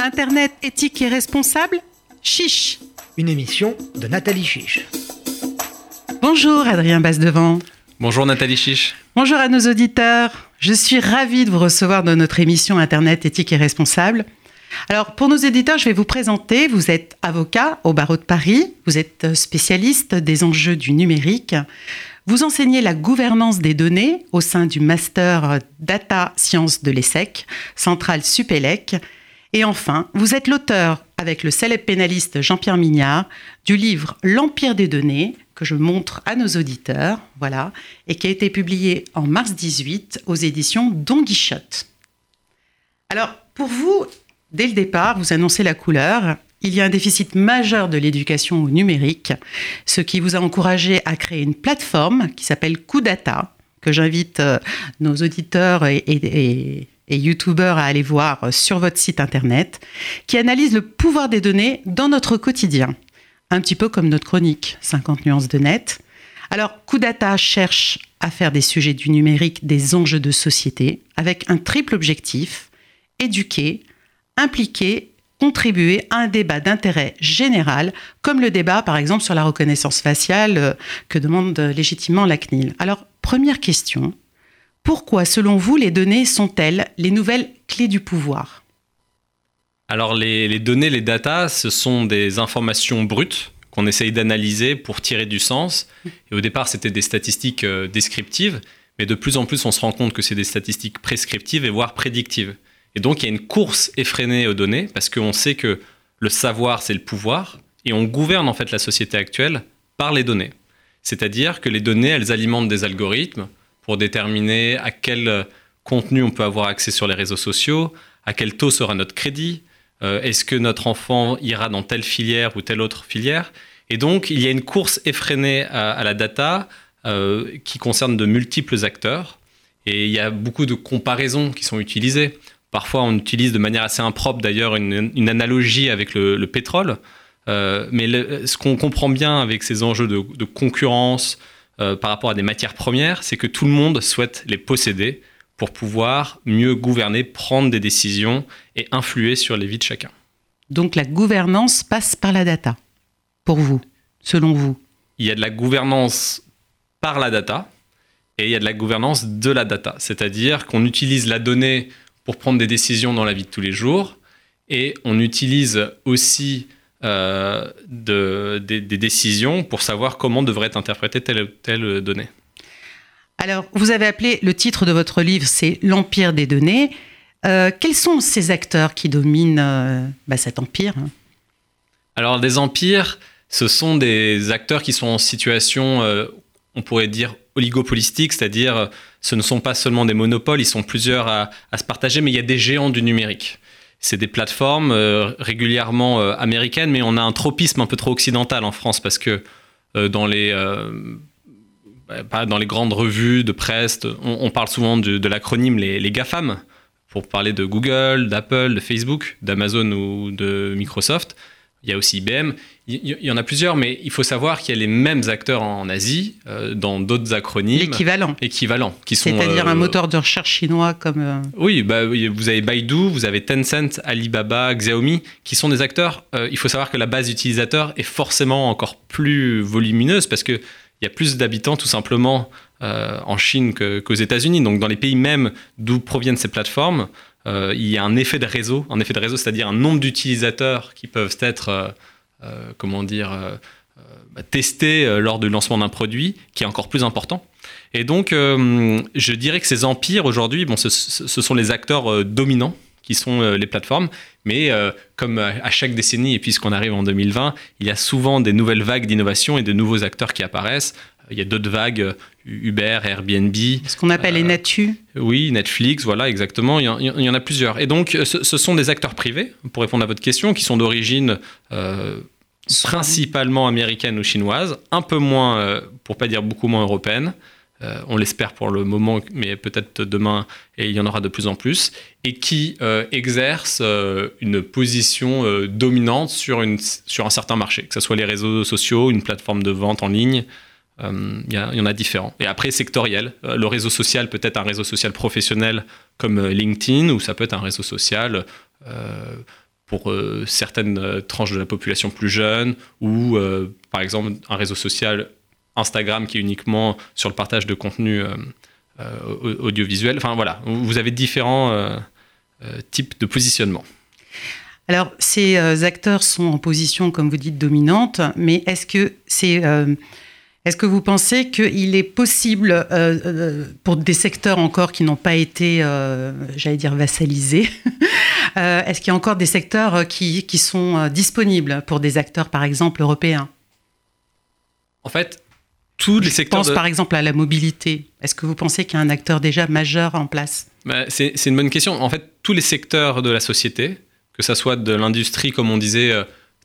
Internet éthique et responsable Chiche Une émission de Nathalie Chiche. Bonjour Adrien Basse-Devant. Bonjour Nathalie Chiche. Bonjour à nos auditeurs. Je suis ravie de vous recevoir dans notre émission Internet éthique et responsable. Alors, pour nos éditeurs, je vais vous présenter. Vous êtes avocat au barreau de Paris, vous êtes spécialiste des enjeux du numérique. Vous enseignez la gouvernance des données au sein du Master Data Science de l'ESSEC, centrale Supélec. Et enfin, vous êtes l'auteur, avec le célèbre pénaliste Jean-Pierre Mignard, du livre L'Empire des données, que je montre à nos auditeurs, voilà, et qui a été publié en mars 18 aux éditions Don Quichotte. Alors, pour vous, dès le départ, vous annoncez la couleur. Il y a un déficit majeur de l'éducation au numérique, ce qui vous a encouragé à créer une plateforme qui s'appelle Coudata, que j'invite euh, nos auditeurs et youtubeurs à aller voir sur votre site internet, qui analyse le pouvoir des données dans notre quotidien un petit peu comme notre chronique 50 nuances de net. Alors, Coudata cherche à faire des sujets du numérique des enjeux de société avec un triple objectif éduquer, impliquer, contribuer à un débat d'intérêt général, comme le débat par exemple sur la reconnaissance faciale euh, que demande légitimement la CNIL. Alors, première question, pourquoi selon vous les données sont-elles les nouvelles clés du pouvoir alors les, données, les datas, ce sont des informations brutes qu'on essaye d'analyser pour tirer du sens. Et au départ, c'était des statistiques euh, descriptives, mais de plus en plus, on se rend compte que c'est des statistiques prescriptives et voire prédictives. Et donc, il y a une course effrénée aux données parce qu'on sait que le savoir, c'est le pouvoir, et on gouverne en fait la société actuelle par les données. C'est-à-dire que les données, elles alimentent des algorithmes pour déterminer à quel contenu on peut avoir accès sur les réseaux sociaux, à quel taux sera notre crédit, euh, est-ce que notre enfant ira dans telle filière ou telle autre filière Et donc, il y a une course effrénée à, la data euh, qui concerne de multiples acteurs. Et il y a beaucoup de comparaisons qui sont utilisées. Parfois, on utilise de manière assez impropre d'ailleurs une, analogie avec le, pétrole. Euh, mais ce qu'on comprend bien avec ces enjeux de, concurrence par rapport à des matières premières, c'est que tout le monde souhaite les posséder pour pouvoir mieux gouverner, prendre des décisions et influer sur les vies de chacun. Donc la gouvernance passe par la data, pour vous, selon vous Il y a de la gouvernance par la data et il y a de la gouvernance de la data, c'est-à-dire qu'on utilise la donnée pour prendre des décisions dans la vie de tous les jours et on utilise aussi euh, des, des décisions pour savoir comment devrait être interprétée telle ou telle donnée. Alors, vous avez appelé le titre de votre livre, c'est L'Empire des données. Euh, quels sont ces acteurs qui dominent euh, bah, cet empire hein? Alors, des empires, ce sont des acteurs qui sont en situation, on pourrait dire, oligopolistique, c'est-à-dire ce ne sont pas seulement des monopoles, ils sont plusieurs à, à se partager, mais il y a des géants du numérique. C'est des plateformes régulièrement américaines, mais on a un tropisme un peu trop occidental en France parce que dans les bah, dans les grandes revues de presse, on, parle souvent de, l'acronyme les, GAFAM, pour parler de Google, d'Apple, de Facebook, d'Amazon ou de Microsoft. Il y a aussi IBM. Il y en a plusieurs, mais il faut savoir qu'il y a les mêmes acteurs en Asie, euh, dans d'autres acronymes. L'équivalent. Équivalents. C'est-à-dire un euh, moteur de recherche chinois comme. Euh, oui, bah, vous avez Baidu, vous avez Tencent, Alibaba, Xiaomi, qui sont des acteurs. il faut savoir que la base utilisateur est forcément encore plus volumineuse parce que il y a plus d'habitants tout simplement en Chine qu'aux États-Unis. Donc dans les pays même d'où proviennent ces plateformes, euh, il y a un effet de réseau, un effet de réseau, c'est-à-dire un nombre d'utilisateurs qui peuvent être, euh, comment dire, bah, testés lors du lancement d'un produit, qui est encore plus important. Et donc, je dirais que ces empires aujourd'hui, bon, ce, sont les acteurs dominants qui sont les plateformes. Mais comme à chaque décennie, et puisqu'on arrive en 2020, il y a souvent des nouvelles vagues d'innovation et de nouveaux acteurs qui apparaissent. Il y a d'autres vagues, Uber, Airbnb. Ce qu'on appelle les Natu. Oui, Netflix, voilà, exactement. Il y, en, a plusieurs. Et donc, ce, sont des acteurs privés, pour répondre à votre question, qui sont d'origine principalement américaine ou chinoise, un peu moins, pour pas dire beaucoup moins européenne. Euh, on l'espère pour le moment, mais peut-être demain, et il y en aura de plus en plus, et qui euh, exerce euh, une position dominante sur, un certain marché, que ce soit les réseaux sociaux, une plateforme de vente en ligne, il y, en a différents. Et après, sectoriel. le réseau social peut être un réseau social professionnel comme LinkedIn, ou ça peut être un réseau social pour certaines tranches de la population plus jeune, ou par exemple un réseau social Instagram qui est uniquement sur le partage de contenu audiovisuel. Enfin voilà, vous avez différents types de positionnement. Alors, ces acteurs sont en position, comme vous dites, dominante, mais est-ce que c'est est-ce que vous pensez qu'il est possible, euh, euh, pour des secteurs encore qui n'ont pas été, euh, j'allais dire, vassalisés, est-ce qu'il y a encore des secteurs qui, qui, sont disponibles pour des acteurs, par exemple, européens? En fait, tous les secteurs. Je pense par exemple à la mobilité. Est-ce que vous pensez qu'il y a un acteur déjà majeur en place? Bah, C'est une bonne question. En fait, tous les secteurs de la société, que ce soit de l'industrie, comme on disait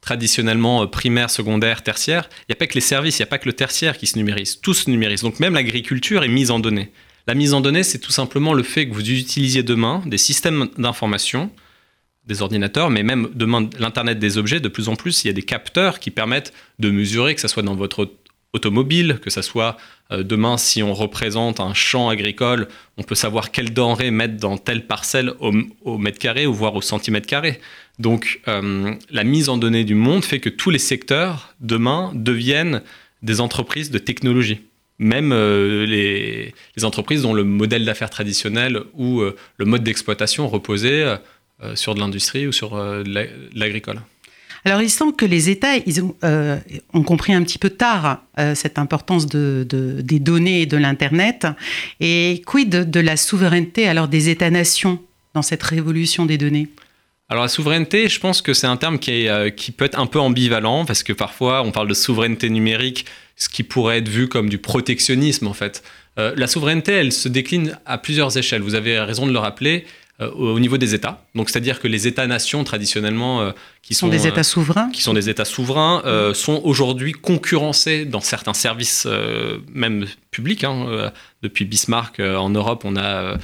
traditionnellement euh, primaire, secondaire, tertiaire, il n'y a pas que les services, il n'y a pas que le tertiaire qui se numérise, tout se numérise. Donc même l'agriculture est mise en données. La mise en données, c'est tout simplement le fait que vous utilisiez demain des systèmes d'information, des ordinateurs, mais même demain l'Internet des objets, de plus en plus, il y a des capteurs qui permettent de mesurer, que ce soit dans votre automobile, que ce soit euh, demain si on représente un champ agricole, on peut savoir quelle denrée mettre dans telle parcelle au, mètre carré ou voire au centimètre carré. Donc euh, la mise en données du monde fait que tous les secteurs, demain, deviennent des entreprises de technologie. Même euh, les, entreprises dont le modèle d'affaires traditionnel ou le mode d'exploitation reposait sur de l'industrie ou sur l'agricole. Alors, il semble que les États ils ont, compris un petit peu tard cette importance de, des données et de l'Internet. Et quid de la souveraineté alors des États-nations dans cette révolution des données? Alors la souveraineté, je pense que c'est un terme qui, euh, qui, peut être un peu ambivalent parce que parfois on parle de souveraineté numérique, ce qui pourrait être vu comme du protectionnisme en fait. Euh, la souveraineté, elle se décline à plusieurs échelles. Vous avez raison de le rappeler. Euh, au niveau des États. Donc, c'est-à-dire que les États-nations traditionnellement, euh, qui sont, des États souverains, qui sont des États souverains, euh, sont aujourd'hui concurrencés dans certains services, même publics. Hein. depuis Bismarck en Europe, on a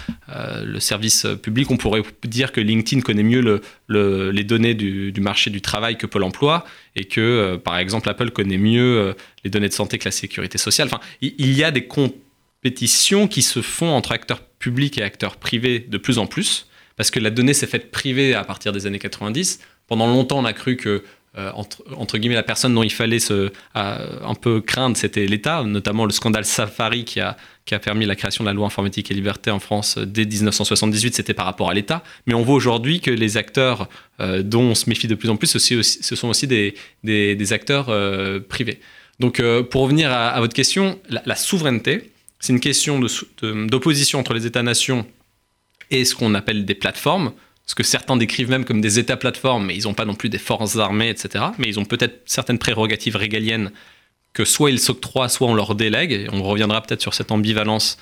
le service public. On pourrait dire que LinkedIn connaît mieux le, les données du, du, marché du travail que Pôle Emploi, et que, par exemple, Apple connaît mieux les données de santé que la sécurité sociale. Enfin, il y a des compétitions qui se font entre acteurs public et acteurs privés de plus en plus, parce que la donnée s'est faite privée à partir des années 90. Pendant longtemps, on a cru que, euh, entre, guillemets, la personne dont il fallait se, un peu craindre, c'était l'État, notamment le scandale Safari qui a, qui a permis la création de la loi informatique et liberté en France dès 1978, c'était par rapport à l'État. Mais on voit aujourd'hui que les acteurs euh, dont on se méfie de plus en plus, ce sont aussi des, des, acteurs euh, privés. Donc, pour revenir à, votre question, la souveraineté, c'est une question d'opposition entre les États-nations et ce qu'on appelle des plateformes, ce que certains décrivent même comme des États-plateformes, mais ils n'ont pas non plus des forces armées, etc. Mais ils ont peut-être certaines prérogatives régaliennes que soit ils s'octroient, soit on leur délègue, et on reviendra peut-être sur cette ambivalence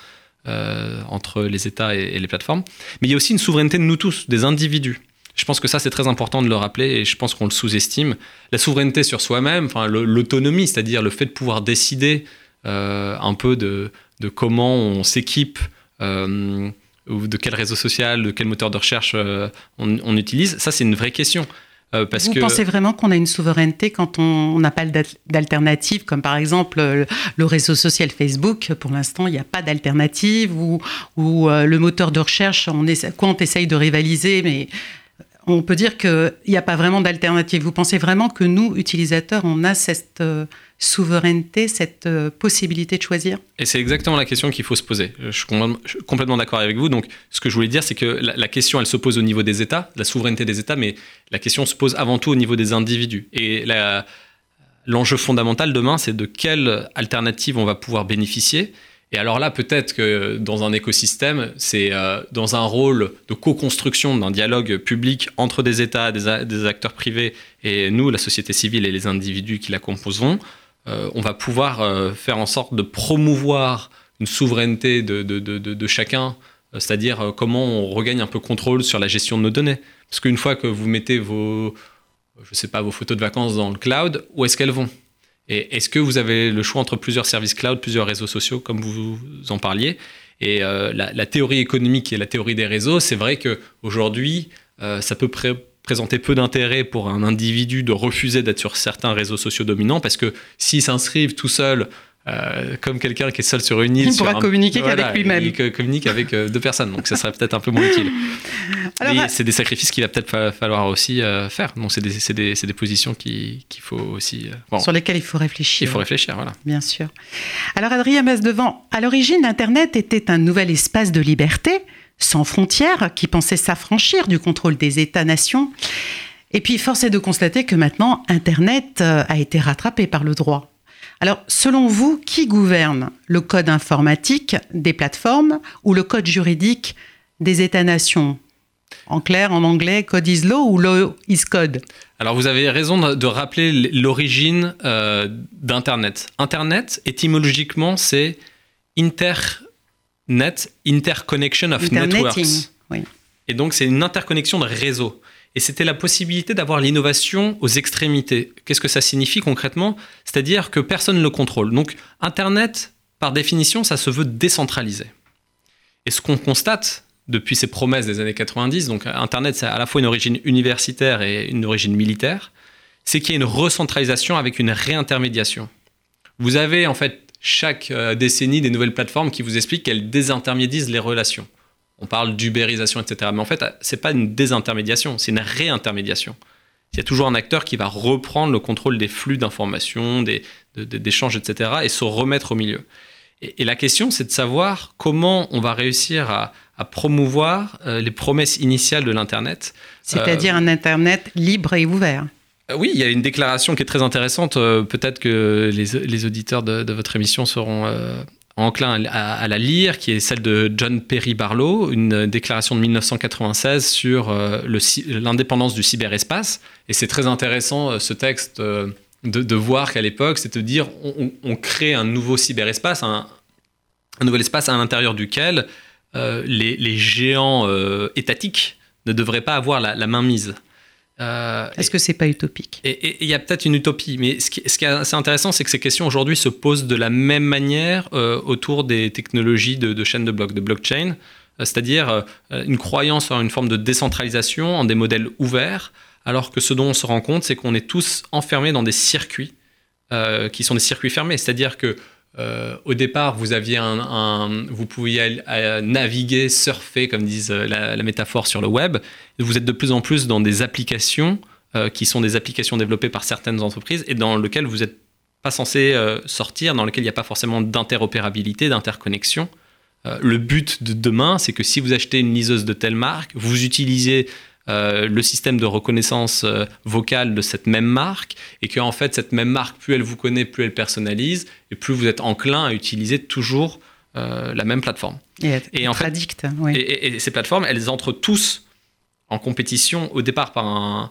euh, entre les États et, les plateformes. Mais il y a aussi une souveraineté de nous tous, des individus. Je pense que ça, c'est très important de le rappeler et je pense qu'on le sous-estime. La souveraineté sur soi-même, enfin, l'autonomie, c'est-à-dire le fait de pouvoir décider euh, un peu de, de comment on s'équipe, euh, ou de quel réseau social, de quel moteur de recherche euh, on, utilise, ça c'est une vraie question. Euh, parce Vous pensez vraiment qu'on a une souveraineté quand on n'a pas d'alternative, comme par exemple le, réseau social Facebook Pour l'instant, il n'y a pas d'alternative, ou, ou le moteur de recherche, on essaie, quoi on essaye de rivaliser, mais on peut dire qu'il n'y a pas vraiment d'alternative. Vous pensez vraiment que nous, utilisateurs, on a cette souveraineté, cette euh, possibilité de choisir? Et c'est exactement la question qu'il faut se poser. Je suis complètement d'accord avec vous. Donc, ce que je voulais dire, c'est que la, question, elle se pose au niveau des États, la souveraineté des États, mais la question se pose avant tout au niveau des individus. Et l'enjeu fondamental demain, c'est de quelle alternative on va pouvoir bénéficier. Et alors là, peut-être que dans un écosystème, c'est euh, dans un rôle de co-construction d'un dialogue public entre des États, des, acteurs privés et nous, la société civile et les individus qui la composeront, euh, on va pouvoir euh, faire en sorte de promouvoir une souveraineté de, chacun, euh, c'est-à-dire comment on regagne un peu contrôle sur la gestion de nos données. Parce qu'une fois que vous mettez vos, je sais pas, vos photos de vacances dans le cloud, où est-ce qu'elles vont? Et est-ce que vous avez le choix entre plusieurs services cloud, plusieurs réseaux sociaux, comme vous en parliez? Et la, théorie économique et la théorie des réseaux, c'est vrai qu'aujourd'hui, ça peut présenter peu d'intérêt pour un individu de refuser d'être sur certains réseaux sociaux dominants parce que s'ils s'inscrivent tout seuls euh, comme quelqu'un qui est seul sur une île. Il pourra un... communiquer voilà, qu'avec lui-même. Il communique avec euh, deux personnes, donc ça serait peut-être un peu moins utile. Alors, c'est des sacrifices qu'il va peut-être falloir aussi euh, faire. Donc c'est des, des, des, positions qu'il faut aussi. Bon, sur lesquelles il faut réfléchir. Il faut réfléchir, voilà. Bien sûr. Alors Adrien Devant, à l'origine, Internet était un nouvel espace de liberté, sans frontières, qui pensait s'affranchir du contrôle des États-nations. Et puis, force est de constater que maintenant, Internet a été rattrapé par le droit. Alors, selon vous, qui gouverne le code informatique des plateformes ou le code juridique des États-nations? En clair, en anglais, code is law ou law is code? Alors, vous avez raison de rappeler l'origine euh, d'Internet. Internet, étymologiquement, c'est Internet, Interconnection of Networks. Oui. Et donc, c'est une interconnexion de réseaux et c'était la possibilité d'avoir l'innovation aux extrémités. Qu'est-ce que ça signifie concrètement? C'est-à-dire que personne ne le contrôle. Donc Internet, par définition, ça se veut décentralisé. Et ce qu'on constate depuis ces promesses des années 90, donc Internet, c'est à la fois une origine universitaire et une origine militaire, c'est qu'il y a une recentralisation avec une réintermédiation. Vous avez en fait chaque euh, décennie des nouvelles plateformes qui vous expliquent qu'elles désintermédisent les relations on parle d'ubérisation, etc. Mais en fait, c'est pas une désintermédiation, c'est une réintermédiation. Il y a toujours un acteur qui va reprendre le contrôle des flux d'informations, des, d'échanges, etc., et se remettre au milieu. Et, la question, c'est de savoir comment on va réussir à, promouvoir euh, les promesses initiales de l'Internet. C'est-à-dire un Internet libre et ouvert. Euh, oui, il y a une déclaration qui est très intéressante. Euh, peut-être que les, auditeurs de, votre émission seront enclin à, la lire, qui est celle de John Perry Barlow, une déclaration de 1996 sur euh, l'indépendance du cyberespace. Et c'est très intéressant euh, ce texte euh, de, voir qu'à l'époque, c'est de dire on, crée un nouveau cyberespace, un, nouvel espace à l'intérieur duquel les, géants étatiques ne devraient pas avoir la, la main mise. Euh, Est-ce que c'est pas utopique? Et il y a peut-être une utopie, mais ce qui, ce qui est assez intéressant, c'est que ces questions aujourd'hui se posent de la même manière euh, autour des technologies de, de chaînes de blocs, de blockchain, euh, c'est-à-dire une croyance en une forme de décentralisation, en des modèles ouverts, alors que ce dont on se rend compte, c'est qu'on est tous enfermés dans des circuits qui sont des circuits fermés, c'est-à-dire que euh, au départ, vous aviez un, vous pouviez naviguer, surfer, comme disent euh, la, métaphore sur le web. Vous êtes de plus en plus dans des applications euh, qui sont des applications développées par certaines entreprises et dans lesquelles vous n'êtes pas censé sortir, dans lesquelles il n'y a pas forcément d'interopérabilité, d'interconnexion. le but de demain, c'est que si vous achetez une liseuse de telle marque, vous utilisez euh, le système de reconnaissance euh, vocale de cette même marque et que en fait cette même marque plus elle vous connaît plus elle personnalise et plus vous êtes enclin à utiliser toujours euh, la même plateforme et, en fait, et, ces plateformes elles entrent tous en compétition au départ par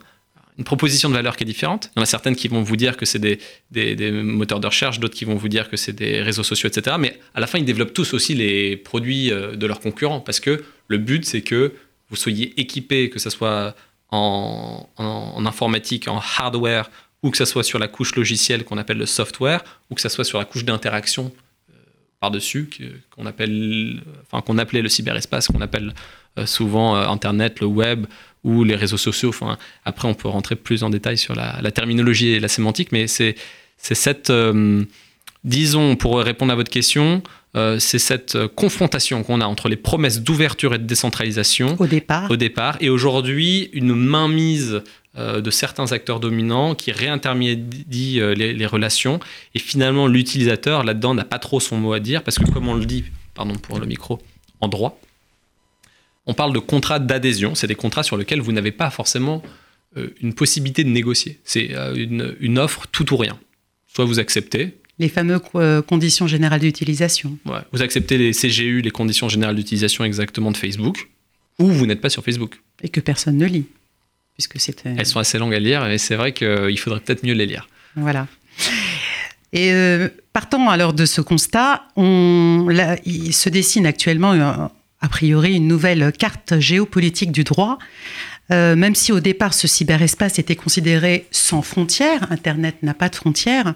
une proposition de valeur qui est différente. Il y en a certaines qui vont vous dire que c'est des, des, moteurs de recherche, d'autres qui vont vous dire que c'est des réseaux sociaux, etc. Mais à la fin, ils développent tous aussi les produits de leurs concurrents parce que le but, c'est que vous soyez équipé, que ce soit en, informatique, en hardware, ou que ce soit sur la couche logicielle qu'on appelle le software, ou que ce soit sur la couche d'interaction euh, par-dessus, qu'on appelle, enfin, qu'on appelait le cyberespace, qu'on appelle euh, souvent euh, Internet, le web ou les réseaux sociaux. Après, on peut rentrer plus en détail sur la, terminologie et la sémantique, mais c'est cette, disons, pour répondre à votre question, euh, c'est cette euh, confrontation qu'on a entre les promesses d'ouverture et de décentralisation au départ, au départ et aujourd'hui une mainmise euh, de certains acteurs dominants qui réintermédient les, relations et finalement l'utilisateur là-dedans n'a pas trop son mot à dire parce que comme on le dit, pardon pour le micro, en droit, on parle de contrats d'adhésion, c'est des contrats sur lesquels vous n'avez pas forcément une possibilité de négocier. C'est une, une offre tout ou rien. Soit vous acceptez, les fameuses euh, conditions générales d'utilisation. Vous acceptez les CGU, les conditions générales d'utilisation exactement de Facebook, ou vous n'êtes pas sur Facebook. Et que personne ne lit. Puisque c'est. Elles sont assez longues à lire, et c'est vrai qu'il faudrait peut-être mieux les lire. Voilà. Et euh, partant alors de ce constat, on, il se dessine actuellement, euh, a priori, une nouvelle carte géopolitique du droit euh, même si au départ ce cyberespace était considéré sans frontières, Internet n'a pas de frontières,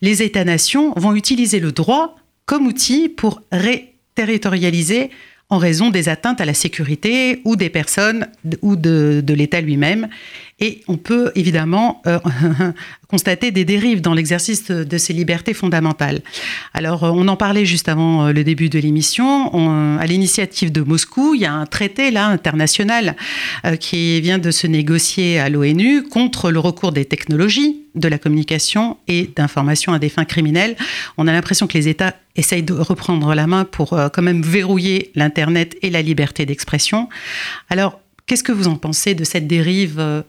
les États-nations vont utiliser le droit comme outil pour réterritorialiser en raison des atteintes à la sécurité ou des personnes ou de, de l'État lui-même. Et on peut évidemment euh, constater des dérives dans l'exercice de ces libertés fondamentales. Alors, euh, on en parlait juste avant euh, le début de l'émission. À l'initiative de Moscou, il y a un traité international qui vient de se négocier à l'ONU contre le recours des technologies de la communication et d'information à des fins criminelles. On a l'impression que les États essayent de reprendre la main pour quand même verrouiller l'Internet et la liberté d'expression. Alors, Qu'est-ce que vous en pensez de cette dérive, euh,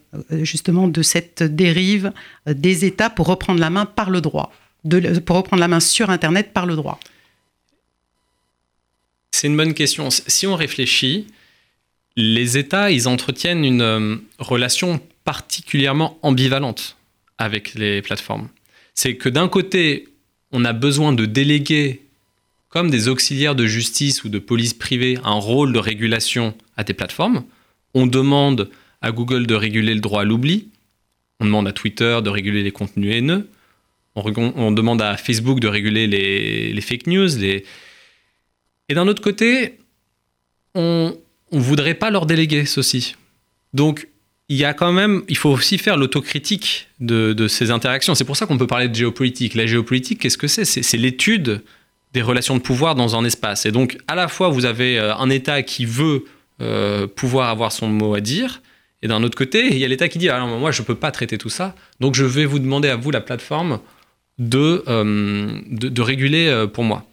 justement, de cette dérive euh, des États pour reprendre la main par le droit, pour reprendre la main sur Internet par le droit? C'est une bonne question. Si on réfléchit, les États, ils entretiennent une euh, relation particulièrement ambivalente avec les plateformes. C'est que d'un côté, on a besoin de déléguer comme des auxiliaires de justice ou de police privée un rôle de régulation à des plateformes on demande à Google de réguler le droit à l'oubli. On demande à Twitter de réguler les contenus haineux. On, demande à Facebook de réguler les, fake news. Et d'un autre côté, on ne voudrait pas leur déléguer ceci. Donc, il y a quand même, il faut aussi faire l'autocritique de, ces interactions. C'est pour ça qu'on peut parler de géopolitique. La géopolitique, qu'est-ce que c'est C'est l'étude des relations de pouvoir dans un espace. Et donc, à la fois, vous avez euh, un État qui veut euh, pouvoir avoir son mot à dire. Et d'un autre côté, il y a l'État qui dit alors moi je ne peux pas traiter tout ça, donc je vais vous demander à vous la plateforme de, euh, de, réguler euh, pour moi.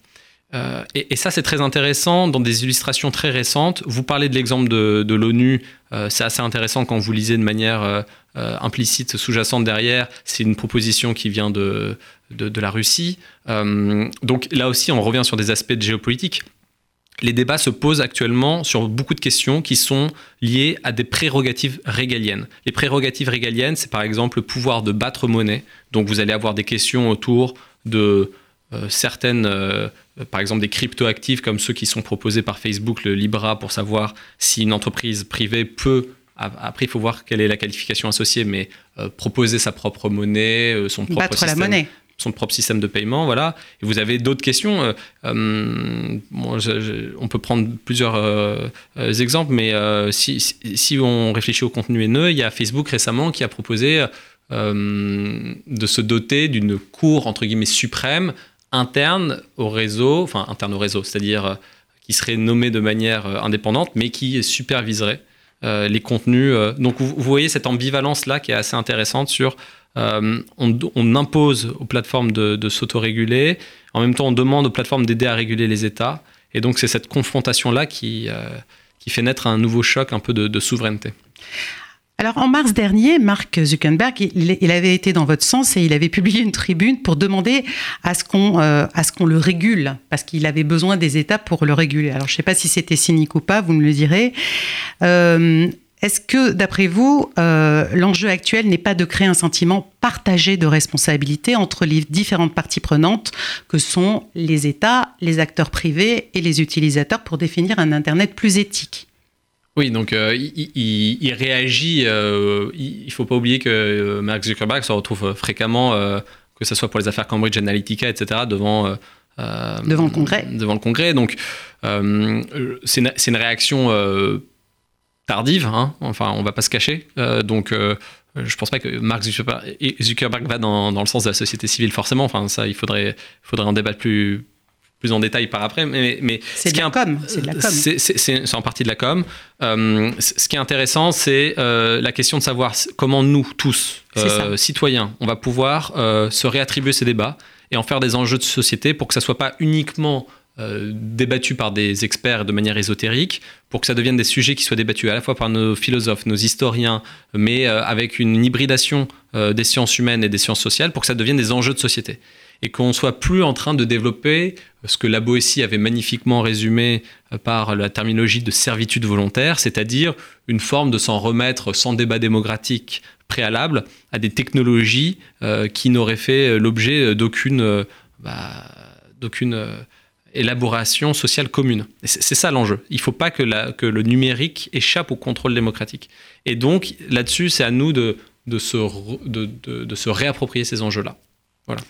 et, ça c'est très intéressant dans des illustrations très récentes. Vous parlez de l'exemple de, de l'ONU, c'est assez intéressant quand vous lisez de manière implicite, sous-jacente derrière. C'est une proposition qui vient de, de, de la Russie. donc là aussi on revient sur des aspects de géopolitique les débats se posent actuellement sur beaucoup de questions qui sont liées à des prérogatives régaliennes. Les prérogatives régaliennes, c'est par exemple le pouvoir de battre monnaie. Donc vous allez avoir des questions autour de euh, certaines, euh, par exemple des cryptoactifs comme ceux qui sont proposés par Facebook, le Libra, pour savoir si une entreprise privée peut après, il faut voir quelle est la qualification associée, mais euh, proposer sa propre monnaie, son propre Battre la monnaie son propre système de paiement, voilà. Et vous avez d'autres questions. Euh, euh, on peut prendre plusieurs euh, exemples, mais si, on réfléchit au contenu haineux, il y a Facebook récemment qui a proposé de se doter d'une cour entre guillemets suprême interne au réseau, enfin interne au réseau, c'est-à-dire qui serait nommée de manière indépendante, mais qui superviserait les contenus. donc vous, voyez cette ambivalence là qui est assez intéressante sur euh, on, impose aux plateformes de, s'autoréguler. En même temps, on demande aux plateformes d'aider à réguler les États. Et donc, c'est cette confrontation-là qui, euh, fait naître un nouveau choc un peu de, souveraineté. Alors en mars dernier, Mark Zuckerberg, il, avait été dans votre sens et il avait publié une tribune pour demander à ce qu'on euh, à ce qu'on le régule parce qu'il avait besoin des États pour le réguler. Alors je ne sais pas si c'était cynique ou pas, vous me le direz. Est-ce que, d'après vous, euh, l'enjeu actuel n'est pas de créer un sentiment partagé de responsabilité entre les différentes parties prenantes que sont les États, les acteurs privés et les utilisateurs pour définir un Internet plus éthique? Oui, donc euh, il, réagit. Euh, il ne faut pas oublier que Mark Zuckerberg se retrouve fréquemment, que ce soit pour les affaires Cambridge Analytica, etc., devant devant le Congrès. Devant le Congrès. Donc, c'est une, une, réaction tardive, hein. enfin on va pas se cacher. Euh, donc euh, je pense pas que Mark Zuckerberg, va dans, le sens de la société civile forcément. Enfin ça, il faudrait, faudrait en débattre plus, plus en détail par après. Mais, mais c'est de, la com. C'est en partie de la com. Euh, ce qui est intéressant, c'est la question de savoir comment nous tous, citoyens, on va pouvoir se réattribuer ces débats et en faire des enjeux de société pour que ça soit pas uniquement euh, débattus par des experts de manière ésotérique, pour que ça devienne des sujets qui soient débattus à la fois par nos philosophes, nos historiens, mais euh, avec une hybridation euh, des sciences humaines et des sciences sociales, pour que ça devienne des enjeux de société. Et qu'on soit plus en train de développer ce que la Boétie avait magnifiquement résumé par la terminologie de servitude volontaire, c'est-à-dire une forme de s'en remettre sans débat démocratique préalable à des technologies qui n'auraient fait l'objet d'aucune bah, d'aucune élaboration sociale commune. C'est ça l'enjeu. Il ne faut pas que, que, le numérique échappe au contrôle démocratique. Et donc, là-dessus, c'est à nous de, de, se, de, de, se réapproprier ces enjeux-là. Voilà.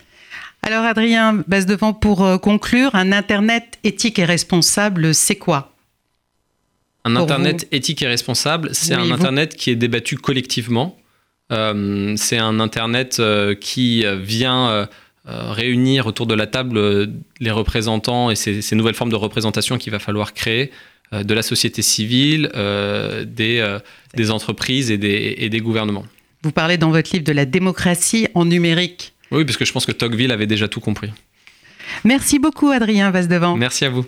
Alors, Adrien Basse-Devant, pour euh, conclure, un Internet éthique et responsable, c'est quoi? Un Internet éthique et responsable, c'est un Internet qui est débattu collectivement. Euh, c'est un Internet euh, qui vient réunir autour de la table les représentants et ces, nouvelles formes de représentation qu'il va falloir créer de la société civile, des, des, entreprises et des, et des gouvernements. Vous parlez dans votre livre de la démocratie en numérique. Oui, parce que je pense que Tocqueville avait déjà tout compris. Merci beaucoup, Adrien Vasdevant. Merci à vous.